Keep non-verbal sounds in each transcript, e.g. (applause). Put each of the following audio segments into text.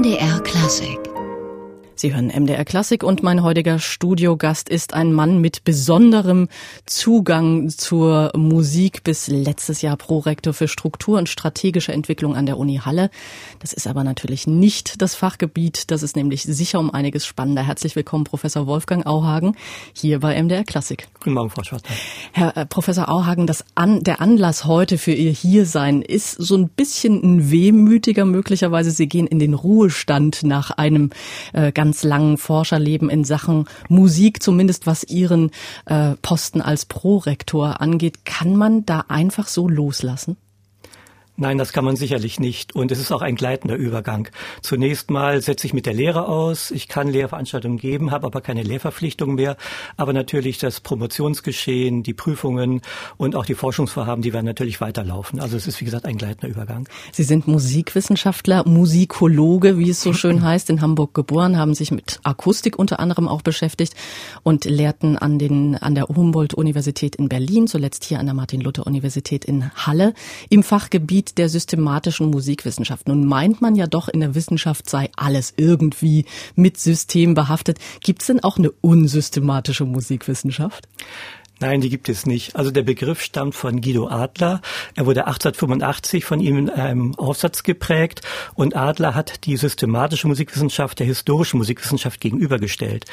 MDR Klassik Sie hören MDR Klassik und mein heutiger Studiogast ist ein Mann mit besonderem Zugang zur Musik, bis letztes Jahr Prorektor für Struktur und strategische Entwicklung an der Uni Halle. Das ist aber natürlich nicht das Fachgebiet, das ist nämlich sicher um einiges spannender. Herzlich willkommen, Professor Wolfgang Auhagen, hier bei MDR Klassik. Guten Morgen, Frau Schwarzer. Herr äh, Professor Auhagen, das an, der Anlass heute für Ihr Hiersein ist so ein bisschen ein wehmütiger möglicherweise. Sie gehen in den Ruhestand nach einem äh, ganz ganz langen Forscherleben in Sachen Musik, zumindest was Ihren äh, Posten als Prorektor angeht. Kann man da einfach so loslassen? Nein, das kann man sicherlich nicht. Und es ist auch ein gleitender Übergang. Zunächst mal setze ich mit der Lehre aus. Ich kann Lehrveranstaltungen geben, habe aber keine Lehrverpflichtung mehr. Aber natürlich das Promotionsgeschehen, die Prüfungen und auch die Forschungsvorhaben, die werden natürlich weiterlaufen. Also es ist, wie gesagt, ein gleitender Übergang. Sie sind Musikwissenschaftler, Musikologe, wie es so schön (laughs) heißt, in Hamburg geboren, haben sich mit Akustik unter anderem auch beschäftigt und lehrten an, den, an der Humboldt-Universität in Berlin, zuletzt hier an der Martin-Luther-Universität in Halle, im Fachgebiet der systematischen Musikwissenschaft. Nun meint man ja doch, in der Wissenschaft sei alles irgendwie mit System behaftet. Gibt es denn auch eine unsystematische Musikwissenschaft? Nein, die gibt es nicht. Also der Begriff stammt von Guido Adler. Er wurde 1885 von ihm in einem Aufsatz geprägt und Adler hat die systematische Musikwissenschaft der historischen Musikwissenschaft gegenübergestellt.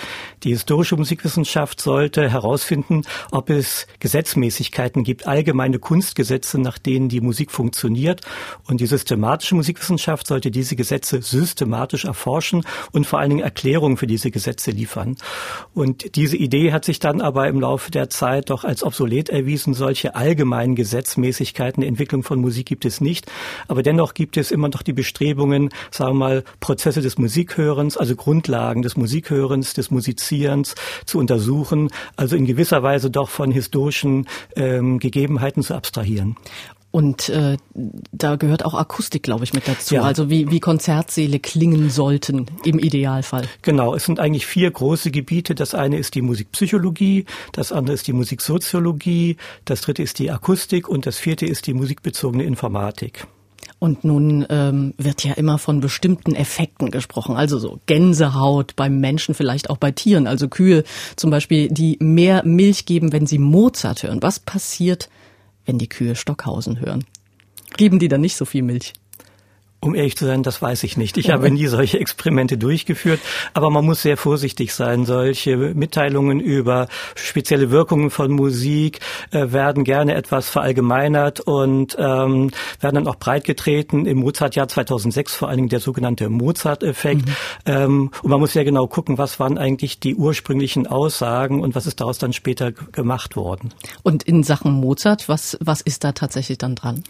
Die historische Musikwissenschaft sollte herausfinden, ob es Gesetzmäßigkeiten gibt, allgemeine Kunstgesetze, nach denen die Musik funktioniert. Und die systematische Musikwissenschaft sollte diese Gesetze systematisch erforschen und vor allen Dingen Erklärungen für diese Gesetze liefern. Und diese Idee hat sich dann aber im Laufe der Zeit Zeit doch als obsolet erwiesen. Solche allgemeinen Gesetzmäßigkeiten der Entwicklung von Musik gibt es nicht. Aber dennoch gibt es immer noch die Bestrebungen, sagen wir mal, Prozesse des Musikhörens, also Grundlagen des Musikhörens, des Musizierens zu untersuchen, also in gewisser Weise doch von historischen ähm, Gegebenheiten zu abstrahieren. Und äh, da gehört auch Akustik, glaube ich, mit dazu. Ja. Also wie, wie Konzertsäle klingen sollten im Idealfall. Genau, es sind eigentlich vier große Gebiete. Das eine ist die Musikpsychologie, das andere ist die Musiksoziologie, das dritte ist die Akustik und das vierte ist die musikbezogene Informatik. Und nun ähm, wird ja immer von bestimmten Effekten gesprochen, also so Gänsehaut beim Menschen, vielleicht auch bei Tieren, also Kühe zum Beispiel, die mehr Milch geben, wenn sie Mozart hören. Was passiert, wenn die Kühe Stockhausen hören? Geben die dann nicht so viel Milch? Um ehrlich zu sein, das weiß ich nicht. Ich habe nie solche Experimente durchgeführt, aber man muss sehr vorsichtig sein. Solche Mitteilungen über spezielle Wirkungen von Musik äh, werden gerne etwas verallgemeinert und ähm, werden dann auch breitgetreten. Im Mozart-Jahr 2006 vor allen Dingen der sogenannte Mozart-Effekt. Mhm. Ähm, und man muss sehr genau gucken, was waren eigentlich die ursprünglichen Aussagen und was ist daraus dann später gemacht worden. Und in Sachen Mozart, was, was ist da tatsächlich dann dran?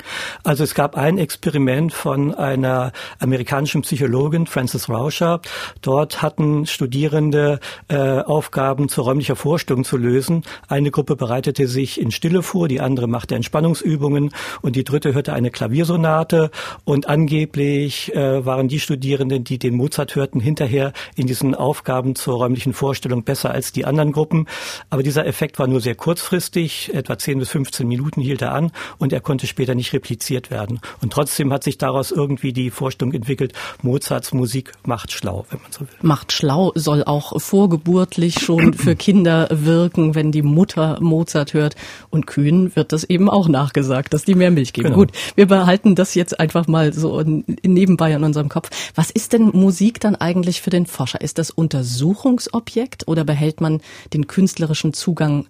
Also es gab ein Experiment von einem einer amerikanischen Psychologin, Frances Rauscher. Dort hatten Studierende äh, Aufgaben zur räumlicher Vorstellung zu lösen. Eine Gruppe bereitete sich in Stille vor, die andere machte Entspannungsübungen und die dritte hörte eine Klaviersonate. Und angeblich äh, waren die Studierenden, die den Mozart hörten, hinterher in diesen Aufgaben zur räumlichen Vorstellung besser als die anderen Gruppen. Aber dieser Effekt war nur sehr kurzfristig, etwa 10 bis 15 Minuten hielt er an und er konnte später nicht repliziert werden. Und trotzdem hat sich daraus irgendwie irgendwie die Vorstellung entwickelt, Mozarts Musik macht schlau, wenn man so will. Macht schlau soll auch vorgeburtlich schon (clears throat) für Kinder wirken, wenn die Mutter Mozart hört. Und Kühen wird das eben auch nachgesagt, dass die mehr Milch geben. Genau. Gut, wir behalten das jetzt einfach mal so nebenbei in unserem Kopf. Was ist denn Musik dann eigentlich für den Forscher? Ist das Untersuchungsobjekt oder behält man den künstlerischen Zugang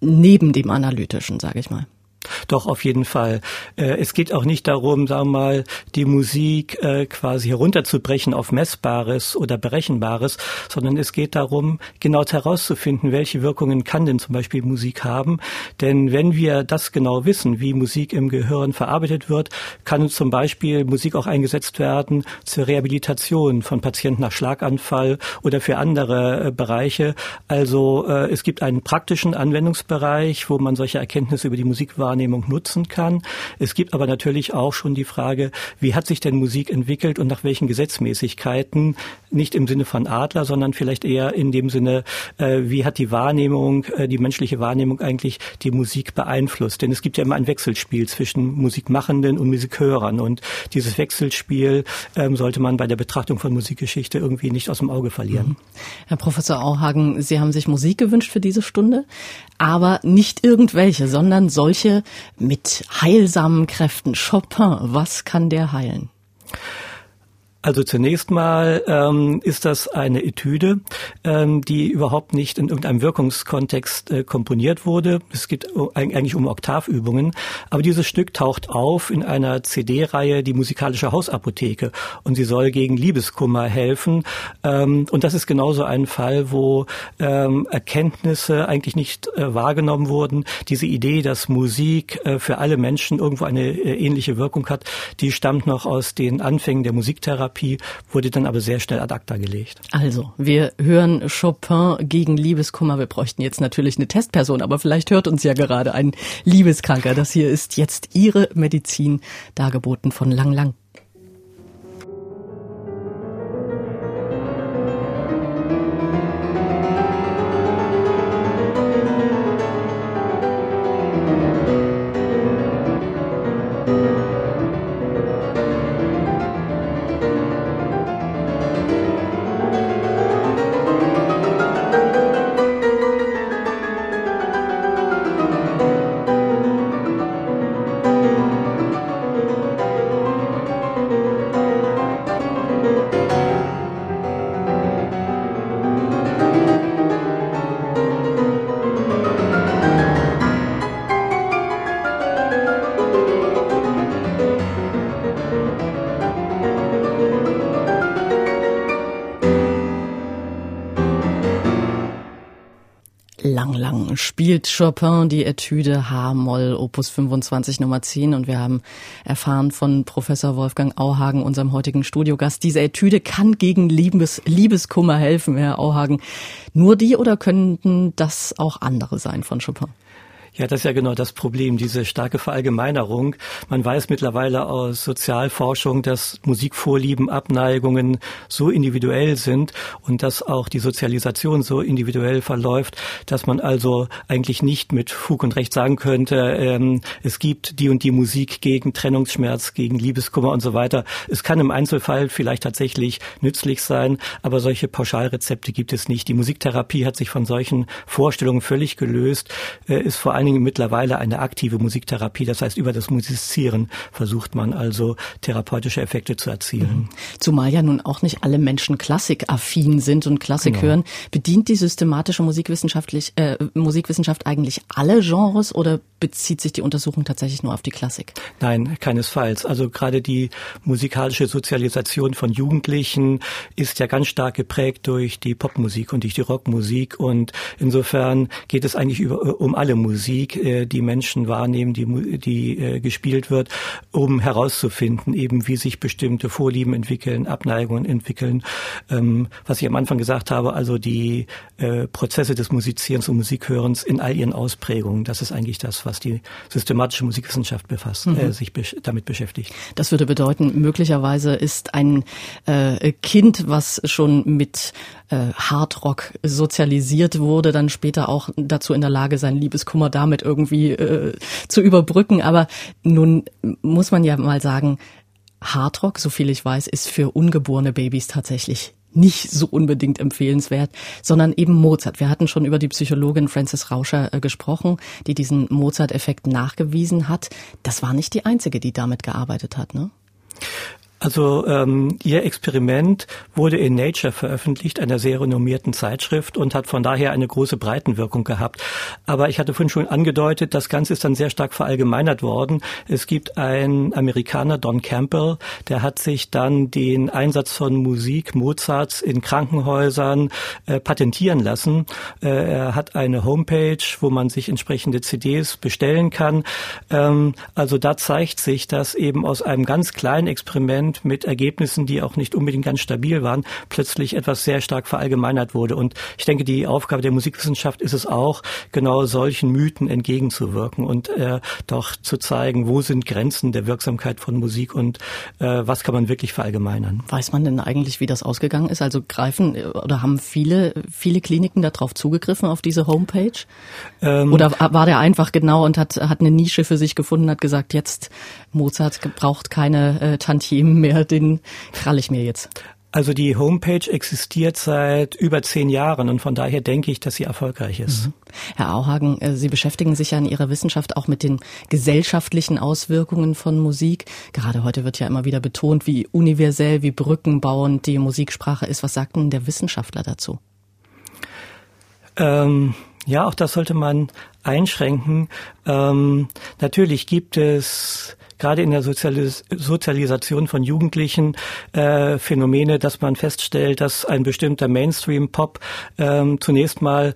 neben dem analytischen, sage ich mal? Doch, auf jeden Fall. Äh, es geht auch nicht darum, sagen wir mal, die Musik äh, quasi herunterzubrechen auf Messbares oder Berechenbares, sondern es geht darum, genau herauszufinden, welche Wirkungen kann denn zum Beispiel Musik haben. Denn wenn wir das genau wissen, wie Musik im Gehirn verarbeitet wird, kann zum Beispiel Musik auch eingesetzt werden zur Rehabilitation von Patienten nach Schlaganfall oder für andere äh, Bereiche. Also es gibt einen praktischen Anwendungsbereich, wo man solche Erkenntnisse über die Musik Wahrnehmung nutzen kann. Es gibt aber natürlich auch schon die Frage, wie hat sich denn Musik entwickelt und nach welchen Gesetzmäßigkeiten, nicht im Sinne von Adler, sondern vielleicht eher in dem Sinne, äh, wie hat die Wahrnehmung, äh, die menschliche Wahrnehmung eigentlich die Musik beeinflusst. Denn es gibt ja immer ein Wechselspiel zwischen Musikmachenden und Musikhörern und dieses Wechselspiel ähm, sollte man bei der Betrachtung von Musikgeschichte irgendwie nicht aus dem Auge verlieren. Mhm. Herr Professor Auhagen, Sie haben sich Musik gewünscht für diese Stunde, aber nicht irgendwelche, sondern solche mit heilsamen Kräften. Chopin, was kann der heilen? Also zunächst mal ähm, ist das eine Etüde, ähm, die überhaupt nicht in irgendeinem Wirkungskontext äh, komponiert wurde. Es geht eigentlich um Oktavübungen. Aber dieses Stück taucht auf in einer CD-Reihe, die musikalische Hausapotheke. Und sie soll gegen Liebeskummer helfen. Ähm, und das ist genauso ein Fall, wo ähm, Erkenntnisse eigentlich nicht äh, wahrgenommen wurden. Diese Idee, dass Musik äh, für alle Menschen irgendwo eine äh, ähnliche Wirkung hat, die stammt noch aus den Anfängen der Musiktherapie Therapie wurde dann aber sehr schnell ad acta gelegt. Also, wir hören Chopin gegen Liebeskummer. Wir bräuchten jetzt natürlich eine Testperson, aber vielleicht hört uns ja gerade ein Liebeskranker. Das hier ist jetzt Ihre Medizin, dargeboten von Lang Lang. Spielt Chopin die Etüde H-Moll Opus 25 Nummer 10 und wir haben erfahren von Professor Wolfgang Auhagen, unserem heutigen Studiogast, diese Etüde kann gegen Liebes, Liebeskummer helfen, Herr Auhagen. Nur die oder könnten das auch andere sein von Chopin? Ja, das ist ja genau das Problem, diese starke Verallgemeinerung. Man weiß mittlerweile aus Sozialforschung, dass Musikvorlieben, Abneigungen so individuell sind und dass auch die Sozialisation so individuell verläuft, dass man also eigentlich nicht mit Fug und Recht sagen könnte, ähm, es gibt die und die Musik gegen Trennungsschmerz, gegen Liebeskummer und so weiter. Es kann im Einzelfall vielleicht tatsächlich nützlich sein, aber solche Pauschalrezepte gibt es nicht. Die Musiktherapie hat sich von solchen Vorstellungen völlig gelöst, äh, ist vor allem allen Dingen mittlerweile eine aktive Musiktherapie. Das heißt, über das Musizieren versucht man also therapeutische Effekte zu erzielen. Mhm. Zumal ja nun auch nicht alle Menschen klassikaffin sind und Klassik genau. hören. Bedient die systematische Musikwissenschaftlich, äh, Musikwissenschaft eigentlich alle Genres oder bezieht sich die Untersuchung tatsächlich nur auf die Klassik? Nein, keinesfalls. Also gerade die musikalische Sozialisation von Jugendlichen ist ja ganz stark geprägt durch die Popmusik und durch die Rockmusik und insofern geht es eigentlich über, um alle Musik. Musik äh, die Menschen wahrnehmen, die, die äh, gespielt wird, um herauszufinden, eben wie sich bestimmte Vorlieben entwickeln, Abneigungen entwickeln. Ähm, was ich am Anfang gesagt habe, also die äh, Prozesse des Musizierens und Musikhörens in all ihren Ausprägungen. Das ist eigentlich das, was die systematische Musikwissenschaft befasst, mhm. äh, sich be damit beschäftigt. Das würde bedeuten, möglicherweise ist ein äh, Kind, was schon mit äh, Hardrock sozialisiert wurde, dann später auch dazu in der Lage sein, Liebeskummer damit irgendwie äh, zu überbrücken. Aber nun muss man ja mal sagen, Hardrock, so viel ich weiß, ist für ungeborene Babys tatsächlich nicht so unbedingt empfehlenswert, sondern eben Mozart. Wir hatten schon über die Psychologin Frances Rauscher äh, gesprochen, die diesen Mozart-Effekt nachgewiesen hat. Das war nicht die einzige, die damit gearbeitet hat, ne? Also ähm, ihr Experiment wurde in Nature veröffentlicht, einer sehr renommierten Zeitschrift und hat von daher eine große Breitenwirkung gehabt. Aber ich hatte vorhin schon angedeutet, das Ganze ist dann sehr stark verallgemeinert worden. Es gibt einen Amerikaner, Don Campbell, der hat sich dann den Einsatz von Musik Mozarts in Krankenhäusern äh, patentieren lassen. Äh, er hat eine Homepage, wo man sich entsprechende CDs bestellen kann. Ähm, also da zeigt sich, dass eben aus einem ganz kleinen Experiment Experiment mit Ergebnissen, die auch nicht unbedingt ganz stabil waren, plötzlich etwas sehr stark verallgemeinert wurde. Und ich denke, die Aufgabe der Musikwissenschaft ist es auch, genau solchen Mythen entgegenzuwirken und äh, doch zu zeigen, wo sind Grenzen der Wirksamkeit von Musik und äh, was kann man wirklich verallgemeinern. Weiß man denn eigentlich, wie das ausgegangen ist? Also greifen äh, oder haben viele, viele Kliniken darauf zugegriffen, auf diese Homepage? Ähm, oder war der einfach genau und hat, hat eine Nische für sich gefunden, hat gesagt, jetzt Mozart braucht keine äh, Tantiemen mehr, den krall ich mir jetzt. Also die Homepage existiert seit über zehn Jahren und von daher denke ich, dass sie erfolgreich ist. Mhm. Herr Auhagen, äh, Sie beschäftigen sich ja in Ihrer Wissenschaft auch mit den gesellschaftlichen Auswirkungen von Musik. Gerade heute wird ja immer wieder betont, wie universell, wie brückenbauend die Musiksprache ist. Was sagt denn der Wissenschaftler dazu? Ähm, ja, auch das sollte man einschränken. Ähm, natürlich gibt es gerade in der Sozialis Sozialisation von Jugendlichen äh, Phänomene, dass man feststellt, dass ein bestimmter Mainstream-Pop ähm, zunächst mal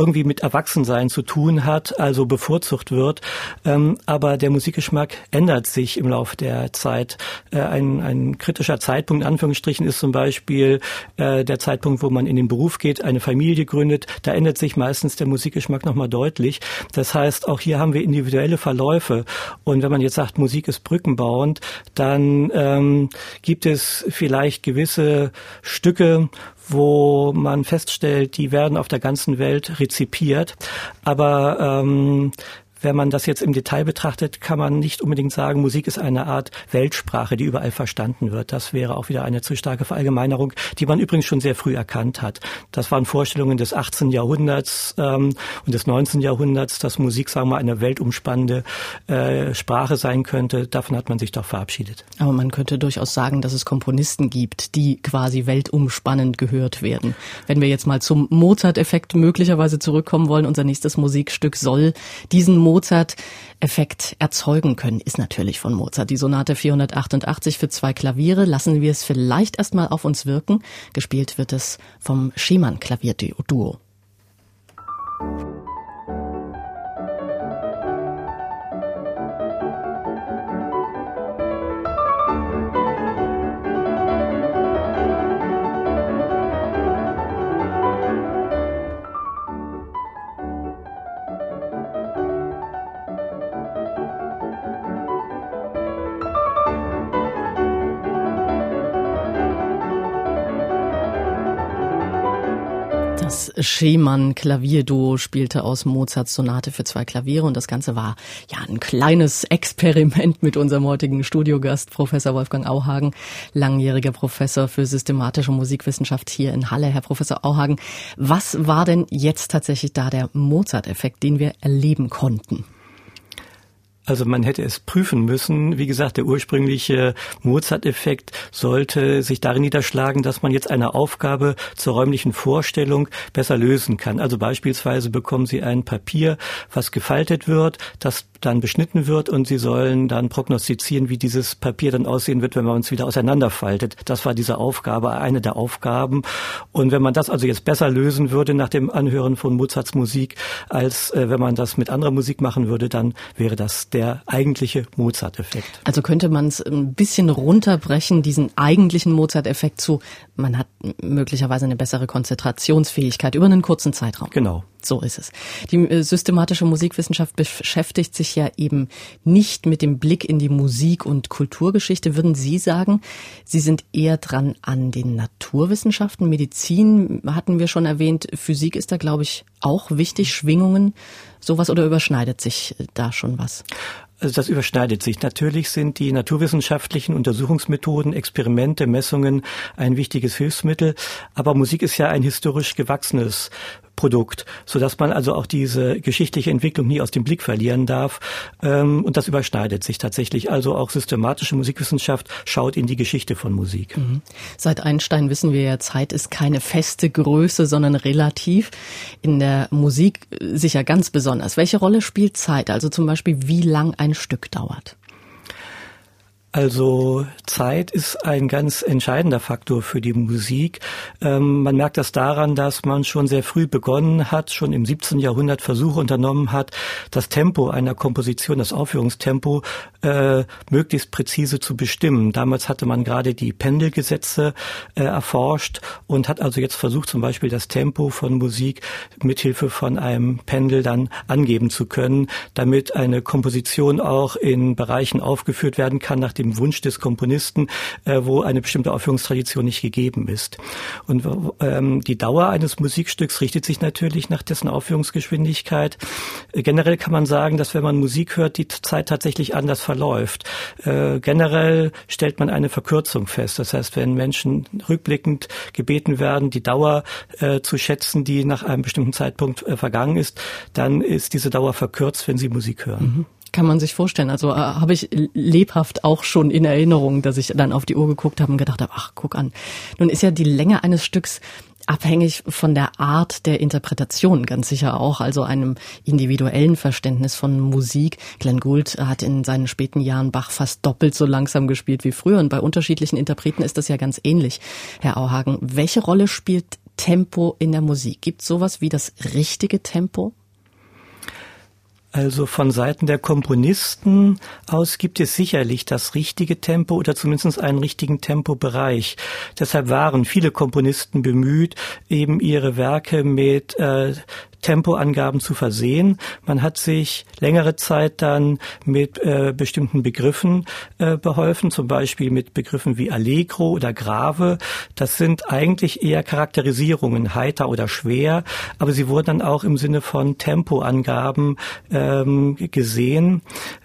irgendwie mit Erwachsensein zu tun hat, also bevorzugt wird. Ähm, aber der Musikgeschmack ändert sich im Laufe der Zeit. Äh, ein, ein kritischer Zeitpunkt, in Anführungsstrichen, ist zum Beispiel äh, der Zeitpunkt, wo man in den Beruf geht, eine Familie gründet. Da ändert sich meistens der Musikgeschmack nochmal deutlich. Das heißt, auch hier haben wir individuelle Verläufe. Und wenn man jetzt sagt, Musik ist brückenbauend, dann ähm, gibt es vielleicht gewisse Stücke, wo man feststellt, die werden auf der ganzen Welt rezipiert. Aber ähm, wenn man das jetzt im Detail betrachtet, kann man nicht unbedingt sagen, Musik ist eine Art Weltsprache, die überall verstanden wird. Das wäre auch wieder eine zu starke Verallgemeinerung, die man übrigens schon sehr früh erkannt hat. Das waren Vorstellungen des 18. Jahrhunderts ähm, und des 19. Jahrhunderts, dass Musik, sagen wir mal, eine weltumspannende äh, Sprache sein könnte. Davon hat man sich doch verabschiedet. Aber man könnte durchaus sagen, dass es Komponisten gibt, die quasi weltumspannend gehört werden. Wenn wir jetzt mal zum Mozart-Effekt möglicherweise zurückkommen wollen, unser nächstes Musikstück soll diesen Mozart-Effekt erzeugen können, ist natürlich von Mozart. Die Sonate 488 für zwei Klaviere. Lassen wir es vielleicht erstmal auf uns wirken. Gespielt wird es vom Schiemann-Klavierduo. Das Schemann Klavierduo spielte aus Mozarts Sonate für zwei Klaviere und das Ganze war ja ein kleines Experiment mit unserem heutigen Studiogast, Professor Wolfgang Auhagen, langjähriger Professor für systematische Musikwissenschaft hier in Halle. Herr Professor Auhagen, was war denn jetzt tatsächlich da der Mozart-Effekt, den wir erleben konnten? Also man hätte es prüfen müssen. Wie gesagt, der ursprüngliche Mozart-Effekt sollte sich darin niederschlagen, dass man jetzt eine Aufgabe zur räumlichen Vorstellung besser lösen kann. Also beispielsweise bekommen Sie ein Papier, was gefaltet wird, das dann beschnitten wird und Sie sollen dann prognostizieren, wie dieses Papier dann aussehen wird, wenn man es wieder auseinanderfaltet. Das war diese Aufgabe, eine der Aufgaben. Und wenn man das also jetzt besser lösen würde nach dem Anhören von Mozarts Musik, als äh, wenn man das mit anderer Musik machen würde, dann wäre das der der eigentliche Mozart-Effekt. Also könnte man es ein bisschen runterbrechen, diesen eigentlichen Mozart-Effekt zu, man hat möglicherweise eine bessere Konzentrationsfähigkeit über einen kurzen Zeitraum. Genau. So ist es. Die äh, systematische Musikwissenschaft beschäftigt sich ja eben nicht mit dem Blick in die Musik- und Kulturgeschichte. Würden Sie sagen, Sie sind eher dran an den Naturwissenschaften? Medizin hatten wir schon erwähnt. Physik ist da, glaube ich, auch wichtig. Schwingungen, sowas oder überschneidet sich da schon was? Also das überschneidet sich. Natürlich sind die naturwissenschaftlichen Untersuchungsmethoden, Experimente, Messungen ein wichtiges Hilfsmittel, aber Musik ist ja ein historisch gewachsenes Produkt, so dass man also auch diese geschichtliche Entwicklung nie aus dem Blick verlieren darf. Ähm, und das überschneidet sich tatsächlich. Also auch systematische Musikwissenschaft schaut in die Geschichte von Musik. Mhm. Seit Einstein wissen wir ja, Zeit ist keine feste Größe, sondern relativ. In der Musik sicher ganz besonders. Welche Rolle spielt Zeit? Also zum Beispiel, wie lang ein Stück dauert? Also Zeit ist ein ganz entscheidender Faktor für die Musik. Ähm, man merkt das daran, dass man schon sehr früh begonnen hat, schon im 17. Jahrhundert Versuche unternommen hat, das Tempo einer Komposition, das Aufführungstempo äh, möglichst präzise zu bestimmen. Damals hatte man gerade die Pendelgesetze äh, erforscht und hat also jetzt versucht, zum Beispiel das Tempo von Musik mithilfe von einem Pendel dann angeben zu können, damit eine Komposition auch in Bereichen aufgeführt werden kann, nach dem Wunsch des Komponisten, äh, wo eine bestimmte Aufführungstradition nicht gegeben ist. Und ähm, die Dauer eines Musikstücks richtet sich natürlich nach dessen Aufführungsgeschwindigkeit. Äh, generell kann man sagen, dass wenn man Musik hört, die Zeit tatsächlich anders verläuft. Äh, generell stellt man eine Verkürzung fest. Das heißt, wenn Menschen rückblickend gebeten werden, die Dauer äh, zu schätzen, die nach einem bestimmten Zeitpunkt äh, vergangen ist, dann ist diese Dauer verkürzt, wenn sie Musik hören. Mhm. Kann man sich vorstellen. Also äh, habe ich lebhaft auch schon in Erinnerung, dass ich dann auf die Uhr geguckt habe und gedacht habe, ach, guck an. Nun ist ja die Länge eines Stücks abhängig von der Art der Interpretation, ganz sicher auch, also einem individuellen Verständnis von Musik. Glenn Gould hat in seinen späten Jahren Bach fast doppelt so langsam gespielt wie früher und bei unterschiedlichen Interpreten ist das ja ganz ähnlich. Herr Auhagen, welche Rolle spielt Tempo in der Musik? Gibt sowas wie das richtige Tempo? Also von Seiten der Komponisten aus gibt es sicherlich das richtige Tempo oder zumindest einen richtigen Tempobereich. Deshalb waren viele Komponisten bemüht, eben ihre Werke mit äh, Tempoangaben zu versehen. Man hat sich längere Zeit dann mit äh, bestimmten Begriffen äh, beholfen, zum Beispiel mit Begriffen wie Allegro oder Grave. Das sind eigentlich eher Charakterisierungen, heiter oder schwer, aber sie wurden dann auch im Sinne von Tempoangaben ähm, gesehen.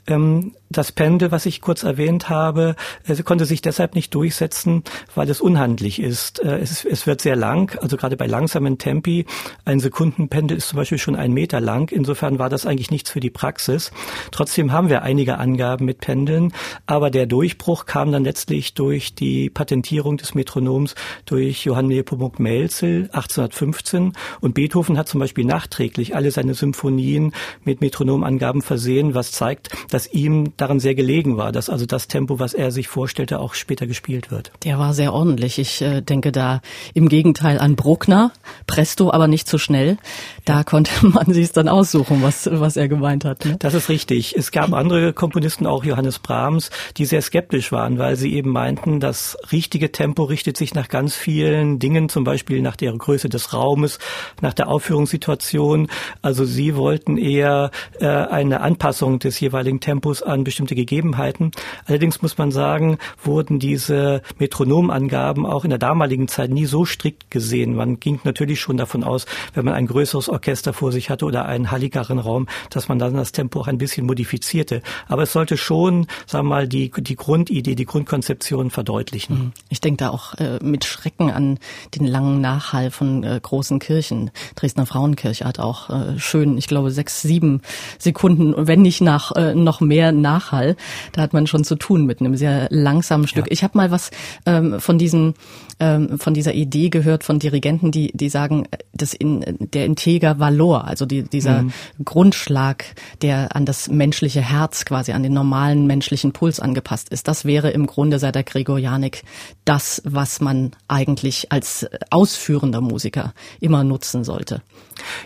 Ähm, das Pendel, was ich kurz erwähnt habe, konnte sich deshalb nicht durchsetzen, weil es unhandlich ist. Äh, es, es wird sehr lang, also gerade bei langsamen Tempi. Ein Sekundenpendel ist zum Beispiel schon ein Meter lang. Insofern war das eigentlich nichts für die Praxis. Trotzdem haben wir einige Angaben mit Pendeln, aber der Durchbruch kam dann letztlich durch die Patentierung des Metronoms durch Johann Nepomuk Melzel 1815 und Beethoven hat zum Beispiel nachträglich alle seine Symphonien mit Metronomangaben versehen, was zeigt, dass ihm daran sehr gelegen war, dass also das Tempo, was er sich vorstellte, auch später gespielt wird. Der war sehr ordentlich. Ich äh, denke da im Gegenteil an Bruckner, Presto, aber nicht zu schnell. Da ja. konnte (laughs) man sich dann aussuchen, was, was er gemeint hat. Ne? Das ist richtig. Es gab andere Komponisten, auch Johannes Brahms, die sehr skeptisch waren, weil sie eben meinten, das richtige Tempo richtet sich nach ganz vielen Dingen, zum Beispiel nach der Größe des Raumes, nach der Aufführungssituation. Also sie wollten eher äh, eine Anpassung des jeweiligen Tempos an bestimmte Gegebenheiten. Allerdings muss man sagen, wurden diese Metronomangaben auch in der damaligen Zeit nie so strikt gesehen. Man ging natürlich schon davon aus, wenn man ein größeres Orchester vor sich hatte oder einen halligeren Raum, dass man dann das Tempo auch ein bisschen modifizierte. Aber es sollte schon, sagen wir mal, die, die Grundidee, die Grundkonzeption verdeutlichen. Mhm. Ich denke da auch äh, mit Schrecken an den langen Nachhall von äh, großen Kirchen. Dresdner Frauenkirche hat auch äh, schön, ich glaube, sechs, sieben Sekunden, wenn nicht nach äh, noch mehr Nachhall. Da hat man schon zu tun mit einem sehr langsamen Stück. Ja. Ich habe mal was ähm, von diesen ähm, von dieser Idee gehört von Dirigenten, die die sagen, dass in der Integer Valor, also die, dieser mhm. Grundschlag, der an das menschliche Herz quasi an den normalen menschlichen Puls angepasst ist, das wäre im Grunde seit der Gregorianik das, was man eigentlich als ausführender Musiker immer nutzen sollte.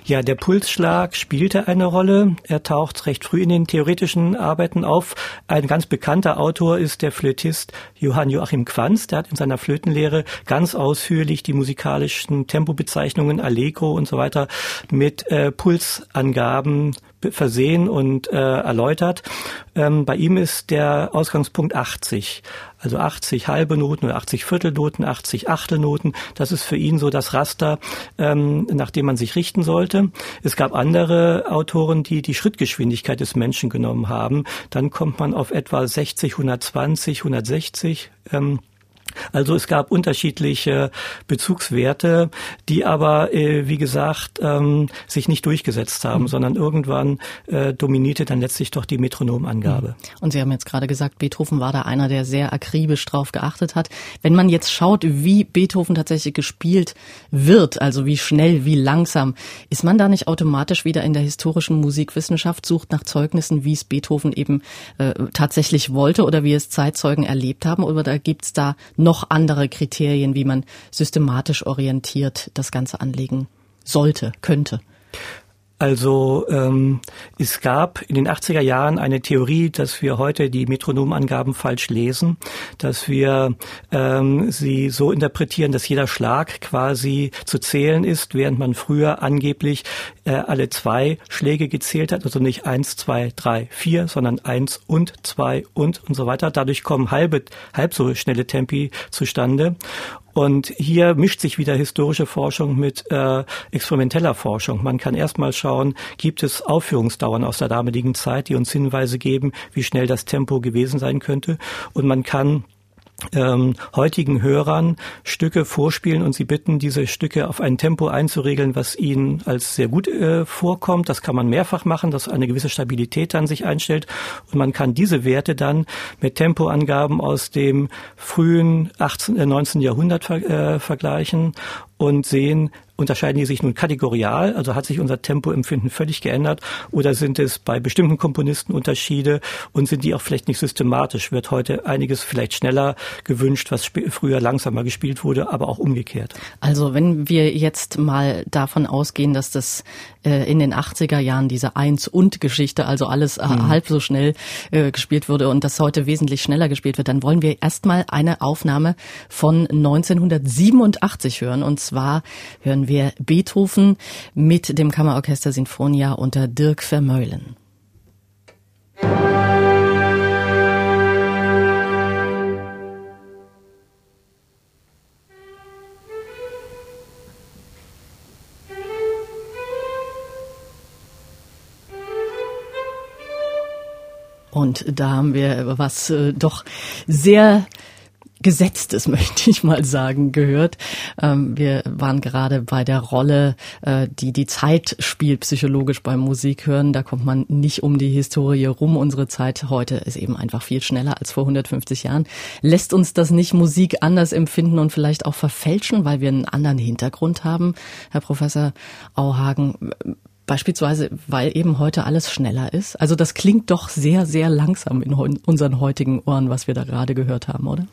Ja, der Pulsschlag spielte eine Rolle. Er taucht recht früh in den theoretischen Arbeiten auf. Ein ganz bekannter Autor ist der Flötist Johann Joachim Quanz. Der hat in seiner Flötenlehre ganz ausführlich die musikalischen Tempobezeichnungen Allegro und so weiter mit äh, Pulsangaben versehen und äh, erläutert. Ähm, bei ihm ist der Ausgangspunkt 80. Also 80 halbe Noten oder 80 Viertelnoten, 80 Achtelnoten. Das ist für ihn so das Raster, ähm, nach dem man sich richten sollte. Es gab andere Autoren, die die Schrittgeschwindigkeit des Menschen genommen haben. Dann kommt man auf etwa 60, 120, 160. Ähm, Also es gab unterschiedliche Bezugswerte, die aber, äh, wie gesagt, ähm, sich nicht durchgesetzt haben, mhm. sondern irgendwann äh, dominierte dann letztlich doch die Metronomangabe. Mhm. Und Sie haben jetzt gerade gesagt, Beethoven war da einer, der sehr akribisch drauf geachtet hat. Wenn man jetzt schaut, wie Beethoven tatsächlich gespielt wird, also wie schnell, wie langsam, ist man da nicht automatisch wieder in der historischen Musikwissenschaft, sucht nach Zeugnissen, wie es Beethoven eben äh, tatsächlich wollte oder wie es Zeitzeugen erlebt haben? Oder gibt es da noch andere Kriterien, wie man systematisch orientiert das Ganze anlegen sollte, könnte? Also ähm, es gab in den 80er Jahren eine Theorie, dass wir heute die Metronomangaben falsch lesen, dass wir ähm, sie so interpretieren, dass jeder Schlag quasi zu zählen ist, während man früher angeblich äh, alle zwei Schläge gezählt hat, also nicht eins, zwei, drei, vier, sondern eins und zwei und und so weiter. Dadurch kommen halbe, halb so schnelle Tempi zustande. Und hier mischt sich wieder historische Forschung mit äh, experimenteller Forschung. Man kann erstmal schauen, gibt es Aufführungsdauern aus der damaligen Zeit, die uns Hinweise geben, wie schnell das Tempo gewesen sein könnte. Und man kann ähm, heutigen Hörern Stücke vorspielen und sie bitten, diese Stücke auf ein Tempo einzuregeln, was ihnen als sehr gut äh, vorkommt. Das kann man mehrfach machen, dass eine gewisse Stabilität dann sich einstellt und man kann diese Werte dann mit Tempoangaben aus dem frühen 18, äh, 19. Jahrhundert ver äh, vergleichen und sehen, unterscheiden die sich nun kategorial, also hat sich unser Tempoempfinden völlig geändert oder sind es bei bestimmten Komponisten Unterschiede und sind die auch vielleicht nicht systematisch? Wird heute einiges vielleicht schneller gewünscht, was früher langsamer gespielt wurde, aber auch umgekehrt? Also wenn wir jetzt mal davon ausgehen, dass das äh, in den 80er Jahren diese Eins- und Geschichte, also alles äh, mhm. halb so schnell äh, gespielt wurde und das heute wesentlich schneller gespielt wird, dann wollen wir erstmal eine Aufnahme von 1987 hören. Und zwar hören wir Beethoven mit dem Kammerorchester Sinfonia unter Dirk Vermeulen. Und da haben wir was äh, doch sehr Gesetztes, (laughs) möchte ich mal sagen, gehört. Ähm, wir waren gerade bei der Rolle, äh, die die Zeit spielt psychologisch beim Musikhören. Da kommt man nicht um die Historie rum. Unsere Zeit heute ist eben einfach viel schneller als vor 150 Jahren. Lässt uns das nicht Musik anders empfinden und vielleicht auch verfälschen, weil wir einen anderen Hintergrund haben? Herr Professor Auhagen, Beispielsweise, weil eben heute alles schneller ist. Also das klingt doch sehr, sehr langsam in unseren heutigen Ohren, was wir da gerade gehört haben, oder?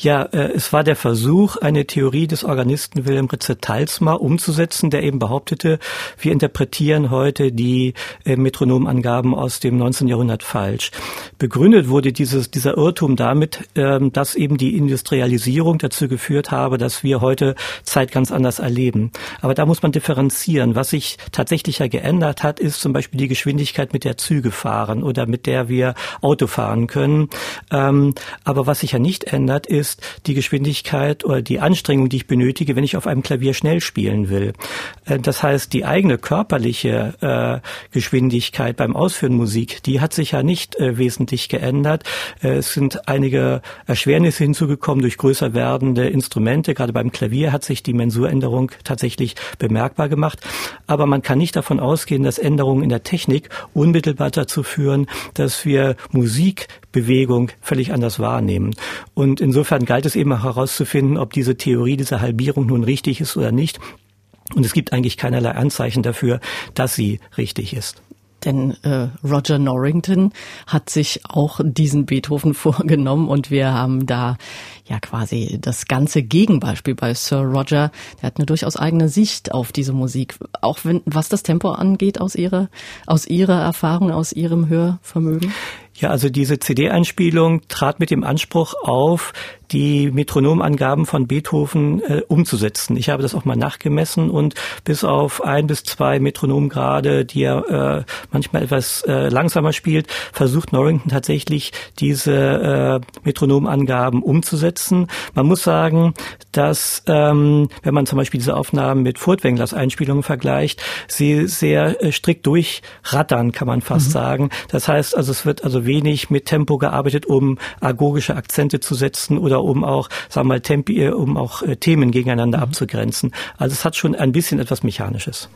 Ja, äh, es war der Versuch, eine Theorie des Organisten Wilhelm Ritze Talsma umzusetzen, der eben behauptete, wir interpretieren heute die äh, Metronomangaben aus dem 19. Jahrhundert falsch. Begründet wurde dieses, dieser Irrtum damit, ähm, dass eben die Industrialisierung dazu geführt habe, dass wir heute Zeit ganz anders erleben. Aber da muss man differenzieren. Was sich tatsächlich ja geändert hat, ist zum Beispiel die Geschwindigkeit, mit der Züge fahren oder mit der wir Auto fahren können. Ähm, aber was sich ja nicht ändert, ist, ist die Geschwindigkeit oder die Anstrengung, die ich benötige, wenn ich auf einem Klavier schnell spielen will. Äh, das heißt, die eigene körperliche äh, Geschwindigkeit beim Ausführen Musik, die hat sich ja nicht äh, wesentlich geändert. es sind einige Erschwernisse hinzugekommen durch größer werdende Instrumente. Gerade beim Klavier hat sich die Mensuränderung tatsächlich bemerkbar gemacht. Aber man kann nicht davon ausgehen, dass Änderungen in der Technik unmittelbar dazu führen, dass wir Musikbewegung völlig anders wahrnehmen. Und insofern galt es eben auch herauszufinden, ob diese Theorie dieser Halbierung nun richtig ist oder nicht. Und es gibt eigentlich keinerlei Anzeichen dafür, dass sie richtig ist. Denn äh, Roger Norrington hat sich auch diesen Beethoven (laughs) vorgenommen und wir haben da ja quasi das ganze Gegenbeispiel bei Sir Roger. Der hat eine durchaus eigene Sicht auf diese Musik, auch wenn was das Tempo angeht aus ihrer aus ihrer Erfahrung, aus ihrem Hörvermögen. Ja, also diese CD-Einspielung trat mit dem Anspruch auf, die Metronomangaben von Beethoven äh, umzusetzen. Ich habe das auch mal nachgemessen und bis auf ein bis zwei Metronomgrade, die er äh, manchmal etwas äh, langsamer spielt, versucht Norrington tatsächlich diese äh, Metronomangaben umzusetzen. Man muss sagen, dass ähm, wenn man zum Beispiel diese Aufnahmen mit Furtwänglers Einspielungen vergleicht, sie sehr äh, strikt durchrattern, kann man fast mhm. sagen. Das heißt also, es wird also wenig mit Tempo gearbeitet, um agogische Akzente zu setzen oder um auch, sagen wir mal, Tempi, äh, um auch äh, Themen gegeneinander mhm. abzugrenzen. Also es hat schon ein bisschen etwas Mechanisches.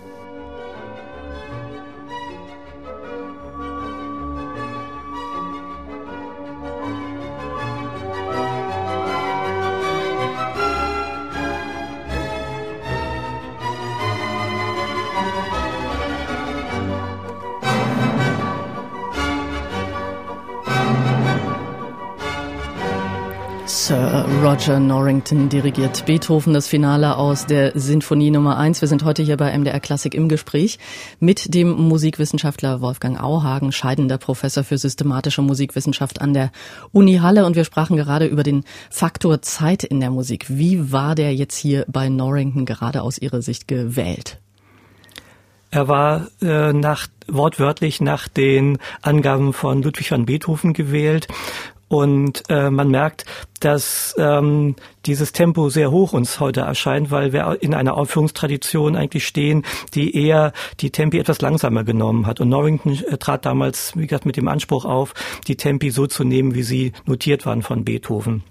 Sir Roger Norrington dirigiert Beethoven das Finale aus der Sinfonie Nummer 1. Wir sind heute hier bei MDR Klassik im Gespräch mit dem Musikwissenschaftler Wolfgang Auhagen, scheidender Professor für systematische Musikwissenschaft an der Uni Halle. Und wir sprachen gerade über den Faktor Zeit in der Musik. Wie war der jetzt hier bei Norrington gerade aus Ihrer Sicht gewählt? Er war äh, nach, wortwörtlich nach den Angaben von Ludwig van Beethoven gewählt und äh, man merkt, dass ähm, dieses Tempo sehr hoch uns heute erscheint, weil wir in einer Aufführungstradition eigentlich stehen, die eher die Tempi etwas langsamer genommen hat. Und Norrington äh, trat damals, wie gesagt, mit dem Anspruch auf, die Tempi so zu nehmen, wie sie notiert waren von Beethoven.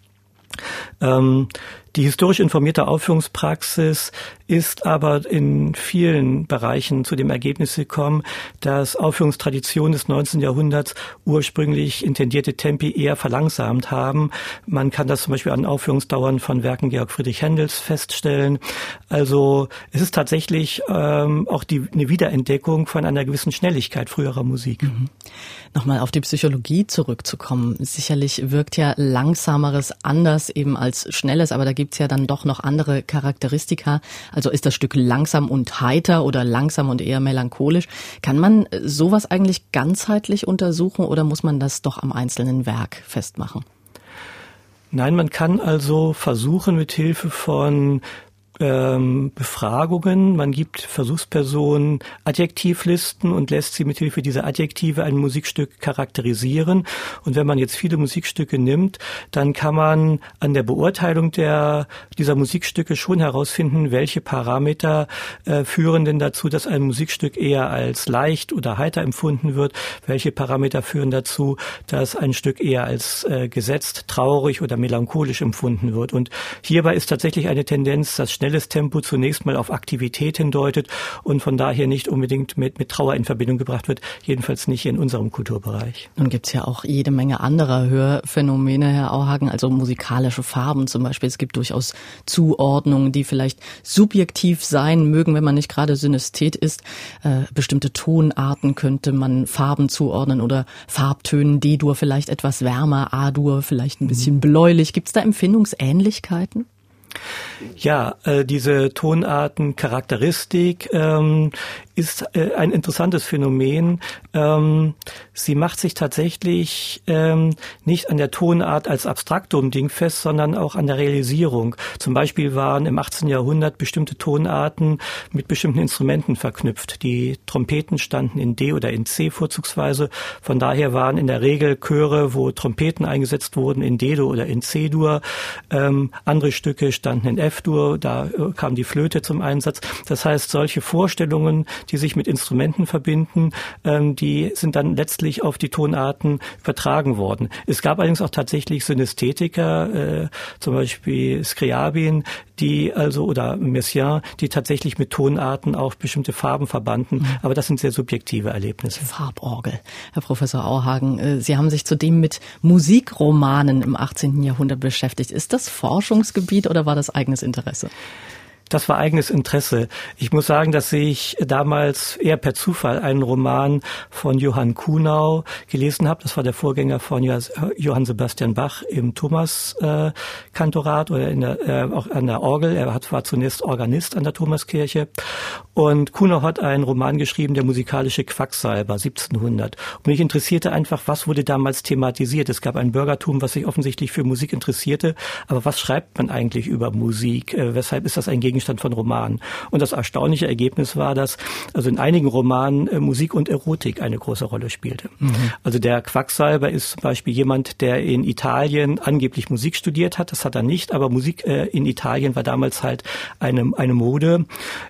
Ähm, die historisch informierte Aufführungspraxis ist aber in vielen Bereichen zu dem Ergebnis gekommen, dass Aufführungstraditionen des 19. Jahrhunderts ursprünglich intendierte Tempi eher verlangsamt haben. Man kann das zum Beispiel an Aufführungsdauern von Werken Georg Friedrich Händels feststellen. Also es ist tatsächlich ähm, auch die, eine Wiederentdeckung von einer gewissen Schnelligkeit früherer Musik. Mhm. Nochmal auf die Psychologie zurückzukommen. Sicherlich wirkt ja langsameres anders eben als schnelles, aber da gibt's ja dann doch noch andere Charakteristika. Also ist das Stück langsam und heiter oder langsam und eher melancholisch. Kann man sowas eigentlich ganzheitlich untersuchen oder muss man das doch am einzelnen Werk festmachen? Nein, man kann also versuchen, mit Hilfe von ähm, Befragungen. Man gibt Versuchspersonen Adjektivlisten und lässt sie mit Hilfe dieser Adjektive ein Musikstück charakterisieren. Und wenn man jetzt viele Musikstücke nimmt, dann kann man an der Beurteilung der, dieser Musikstücke schon herausfinden, welche Parameter äh, führen denn dazu, dass ein Musikstück eher als leicht oder heiter empfunden wird, welche Parameter führen dazu, dass ein Stück eher als äh, gesetzt, traurig oder melancholisch empfunden wird. Und hierbei ist tatsächlich eine Tendenz, dass schnell schnelles Tempo zunächst mal auf Aktivität hindeutet und von daher nicht unbedingt mit, mit Trauer in Verbindung gebracht wird, jedenfalls nicht in unserem Kulturbereich. Nun gibt's ja auch jede Menge anderer Hörphänomene, Herr Auhagen, also musikalische Farben zum Beispiel. Es gibt durchaus Zuordnungen, die vielleicht subjektiv sein mögen, wenn man nicht gerade Synästhet ist. Äh, bestimmte Tonarten könnte man Farben zuordnen oder Farbtönen, D-Dur vielleicht etwas wärmer, A-Dur vielleicht ein bisschen bläulich. Gibt's da Empfindungsähnlichkeiten? Ja, äh, diese Tonartencharakteristik ähm, ist äh, ein interessantes Phänomen. Ähm, sie macht sich tatsächlich ähm, nicht an der Tonart als Abstraktum-Ding fest, sondern auch an der Realisierung. Zum Beispiel waren im 18. Jahrhundert bestimmte Tonarten mit bestimmten Instrumenten verknüpft. Die Trompeten standen in D oder in C vorzugsweise. Von daher waren in der Regel Chöre, wo Trompeten eingesetzt wurden, in D-Dur oder in C-Dur. Ähm, andere Stücke standen in F-Dur, da äh, kam die Flöte zum Einsatz. Das heißt, solche Vorstellungen, die sich mit Instrumenten verbinden, ähm, die sind dann letztlich auf die Tonarten übertragen worden. Es gab allerdings auch tatsächlich Synästhetiker, äh, zum Beispiel Scriabin, die also oder Messiaen, die tatsächlich mit Tonarten auch bestimmte Farben verbanden. Mhm. Aber das sind sehr subjektive Erlebnisse. Farborgel. Herr Professor Auhagen, äh, Sie haben sich zudem mit Musikromanen im 18. Jahrhundert beschäftigt. Ist das Forschungsgebiet oder war das eigenes Interesse? Das war eigenes Interesse. Ich muss sagen, dass ich damals eher per Zufall einen Roman von Johann Kuhnau gelesen habe. Das war der Vorgänger von Johann Sebastian Bach im Thomas-Kantorat äh, oder in der, äh, auch an der Orgel. Er hat, war zunächst Organist an der Thomaskirche. Und Kuhnau hat einen Roman geschrieben, der musikalische Quacksalber 1700. Und mich interessierte einfach, was wurde damals thematisiert. Es gab ein Bürgertum, was sich offensichtlich für Musik interessierte. Aber was schreibt man eigentlich über Musik? Äh, weshalb ist das ein Gegenstand Gegenstand von Romanen. Und das erstaunliche Ergebnis war, dass also in einigen Romanen äh, Musik und Erotik eine große Rolle spielte. Mhm. Also der Quacksalber ist zum Beispiel jemand, der in Italien angeblich Musik studiert hat. Das hat er nicht, aber Musik äh, in Italien war damals halt eine, eine Mode.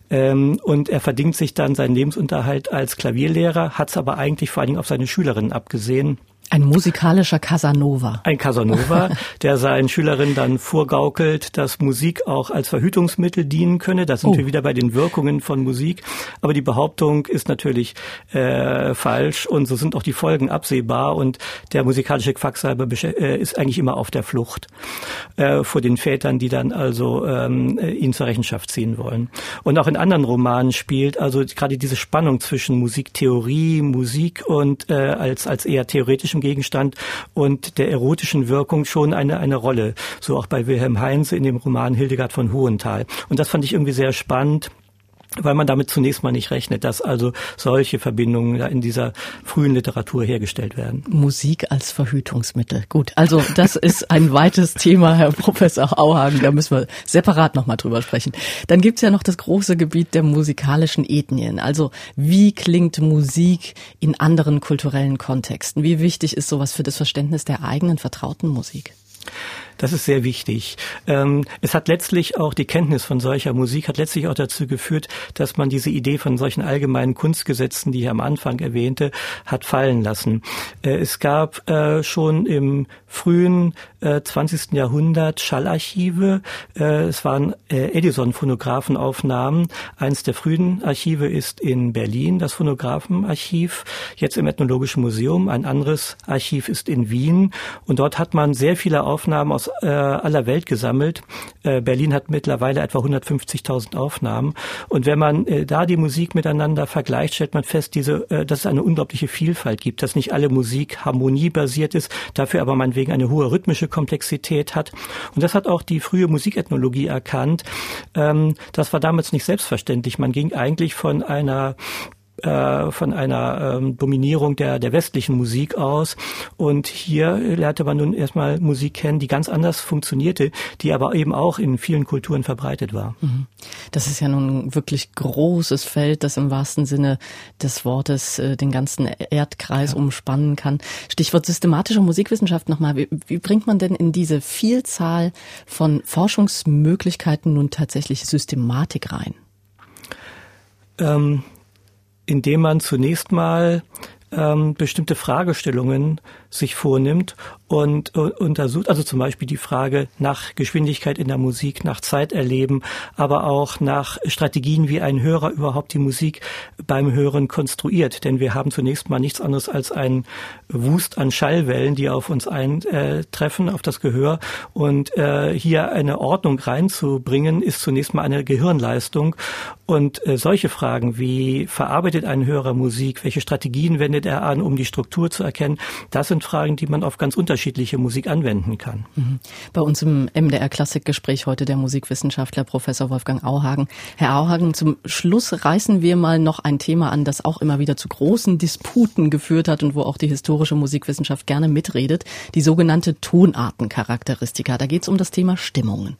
Ähm, und er verdient sich dann seinen Lebensunterhalt als Klavierlehrer, hat es aber eigentlich vor allen Dingen auf seine Schülerinnen abgesehen Ein musikalischer Casanova. Ein Casanova, (laughs) der seinen Schülerinnen dann vorgaukelt, dass Musik auch als Verhütungsmittel dienen könne. Da sind oh. wir wieder bei den Wirkungen von Musik. Aber die Behauptung ist natürlich äh, falsch und so sind auch die Folgen absehbar. Und der musikalische Quacksalber äh, ist eigentlich immer auf der Flucht äh, vor den Vätern, die dann also ähm, ihn zur Rechenschaft ziehen wollen. Und auch in anderen Romanen spielt also gerade diese Spannung zwischen Musiktheorie, Musik und äh, als als eher theoretischem Gegenstand und der erotischen Wirkung schon eine, eine Rolle. So auch bei Wilhelm Heinze in dem Roman Hildegard von Hohenthal. Und das fand ich irgendwie sehr spannend weil man damit zunächst mal nicht rechnet, dass also solche Verbindungen in dieser frühen Literatur hergestellt werden. Musik als Verhütungsmittel. Gut, also das ist ein weites Thema, Herr Professor Auhagen, da müssen wir separat nochmal drüber sprechen. Dann gibt's ja noch das große Gebiet der musikalischen Ethnien. Also wie klingt Musik in anderen kulturellen Kontexten? Wie wichtig ist sowas für das Verständnis der eigenen vertrauten Musik? Das ist sehr wichtig. Ähm, es hat letztlich auch die Kenntnis von solcher Musik hat letztlich auch dazu geführt, dass man diese Idee von solchen allgemeinen Kunstgesetzen, die ich am Anfang erwähnte, hat fallen lassen. Äh, es gab äh, schon im frühen 20. Äh, Jahrhundert Schallarchive. es waren Edison-Phonographenaufnahmen. Eins der frühen Archive ist in Berlin, das Phonographenarchiv, jetzt im Ethnologischen Museum. Ein anderes Archiv ist in Wien. Und dort hat man sehr viele Aufnahmen aus äh, aller Welt gesammelt. Äh, Berlin hat mittlerweile etwa 150.000 Aufnahmen. Und wenn man äh, da die Musik miteinander vergleicht, stellt man fest, diese, äh, dass es eine unglaubliche Vielfalt gibt, dass nicht alle Musik harmoniebasiert ist, dafür aber meinetwegen eine hohe rhythmische Komplexität hat. Und das hat auch die frühe Musikethnologie erkannt. Ähm, das war damals nicht selbstverständlich. Man ging eigentlich von einer äh, von einer ähm, Dominierung der, der westlichen Musik aus. Und hier lernte man nun erstmal Musik kennen, die ganz anders funktionierte, die aber eben auch in vielen Kulturen verbreitet war. Mhm. Das ist ja nun ein wirklich großes Feld, das im wahrsten Sinne des Wortes äh, den ganzen Erdkreis ja. umspannen kann. Stichwort systematische Musikwissenschaft nochmal. Wie, wie bringt man denn in diese Vielzahl von Forschungsmöglichkeiten nun tatsächlich Systematik rein? Ähm, indem man zunächst mal ähm, bestimmte Fragestellungen sich vornimmt und, und untersucht, also zum Beispiel die Frage nach Geschwindigkeit in der Musik, nach Zeiterleben, aber auch nach Strategien, wie ein Hörer überhaupt die Musik beim Hören konstruiert. Denn wir haben zunächst mal nichts anderes als einen Wust an Schallwellen, die auf uns eintreffen, auf das Gehör. Und äh, hier eine Ordnung reinzubringen, ist zunächst mal eine Gehirnleistung. Und äh, solche Fragen wie verarbeitet ein Hörer Musik, welche Strategien wendet er an, um die Struktur zu erkennen, das sind Fragen, die man auf ganz unterschiedliche Musik anwenden kann. Mhm. Bei uns im MDR Klassikgespräch heute der Musikwissenschaftler Professor Wolfgang Auhagen. Herr Auhagen, zum Schluss reißen wir mal noch ein Thema an, das auch immer wieder zu großen Disputen geführt hat und wo auch die historische Musikwissenschaft gerne mitredet, die sogenannte Tonartencharakteristika. Da geht es um das Thema Stimmungen.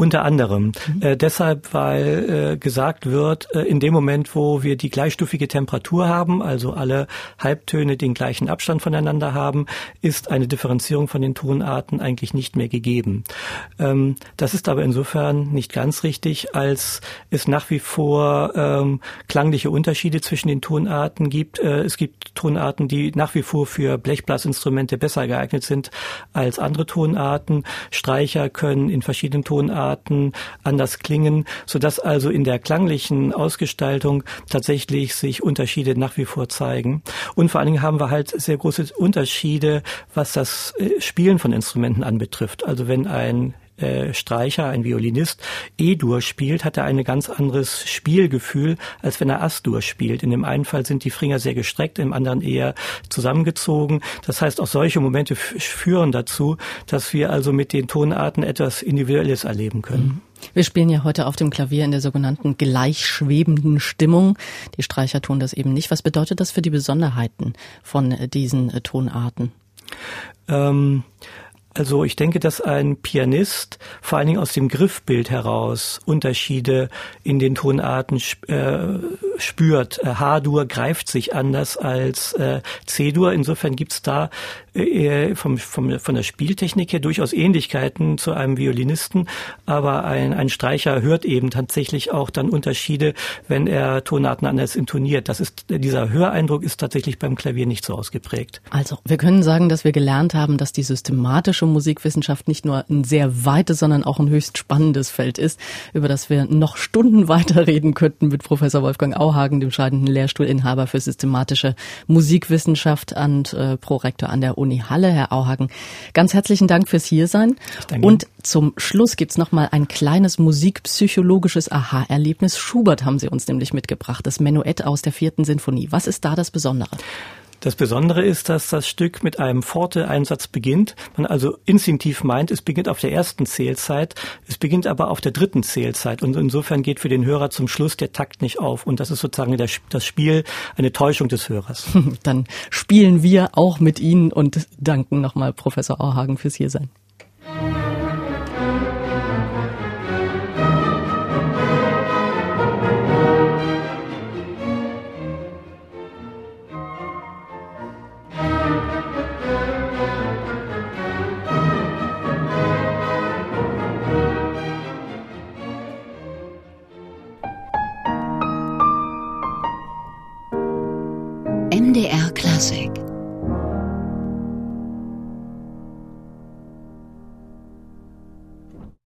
Unter anderem. Mhm. Äh, deshalb, weil äh, gesagt wird, äh, in dem Moment, wo wir die gleichstufige Temperatur haben, also alle Halbtöne den gleichen Abstand voneinander haben, ist eine Differenzierung von den Tonarten eigentlich nicht mehr gegeben. Ähm, das ist aber insofern nicht ganz richtig, als es nach wie vor ähm, klangliche Unterschiede zwischen den Tonarten gibt. Äh, es gibt Tonarten, die nach wie vor für Blechblasinstrumente besser geeignet sind als andere Tonarten. Streicher können in verschiedenen Tonarten Tonarten anders klingen, sodass also in der klanglichen Ausgestaltung tatsächlich sich Unterschiede nach wie vor zeigen. Und vor allen Dingen haben wir halt sehr große Unterschiede, was das äh, Spielen von Instrumenten anbetrifft. Also wenn ein äh, Streicher, ein Violinist, E-Dur spielt, hat er ein ganz anderes Spielgefühl, als wenn er As-Dur spielt. In dem einen Fall sind die Finger sehr gestreckt, im anderen eher zusammengezogen. Das heißt, auch solche Momente führen dazu, dass wir also mit den Tonarten etwas Individuelles erleben können. Mhm. Wir spielen ja heute auf dem Klavier in der sogenannten gleichschwebenden Stimmung. Die Streicher tun das eben nicht. Was bedeutet das für die Besonderheiten von diesen Tonarten? Ähm, also ich denke, dass ein Pianist vor allen Dingen aus dem Griffbild heraus Unterschiede in den Tonarten äh, spürt. H-Dur greift sich anders als C-Dur. Insofern gibt's da vom, vom, von der Spieltechnik her durchaus Ähnlichkeiten zu einem Violinisten, aber ein, ein Streicher hört eben tatsächlich auch dann Unterschiede, wenn er Tonarten anders intoniert. Das ist, dieser Höreindruck ist tatsächlich beim Klavier nicht so ausgeprägt. Also, wir können sagen, dass wir gelernt haben, dass die systematische Musikwissenschaft nicht nur ein sehr weites, sondern auch ein höchst spannendes Feld ist, über das wir noch Stunden (laughs) weiter reden könnten mit Professor Wolfgang Auhagen, dem scheidenden Lehrstuhlinhaber für systematische Musikwissenschaft und äh, Prorektor an der Uni Halle, Herr Auhagen. Ganz herzlichen Dank fürs Hiersein. Und zum Schluss gibt's noch mal ein kleines musikpsychologisches Aha-Erlebnis. Schubert haben Sie uns nämlich mitgebracht, das Menuett aus der vierten Sinfonie. Was ist da das Besondere? Das Besondere ist, dass das Stück mit einem Forte-Einsatz beginnt. Man also instinktiv meint, es beginnt auf der ersten Zählzeit, es beginnt aber auf der dritten Zählzeit. Und insofern geht für den Hörer zum Schluss der Takt nicht auf. Und das ist sozusagen das Spiel, eine Täuschung des Hörers. (laughs) Dann spielen wir auch mit Ihnen und danken nochmal Professor Auhagen fürs Hiersein.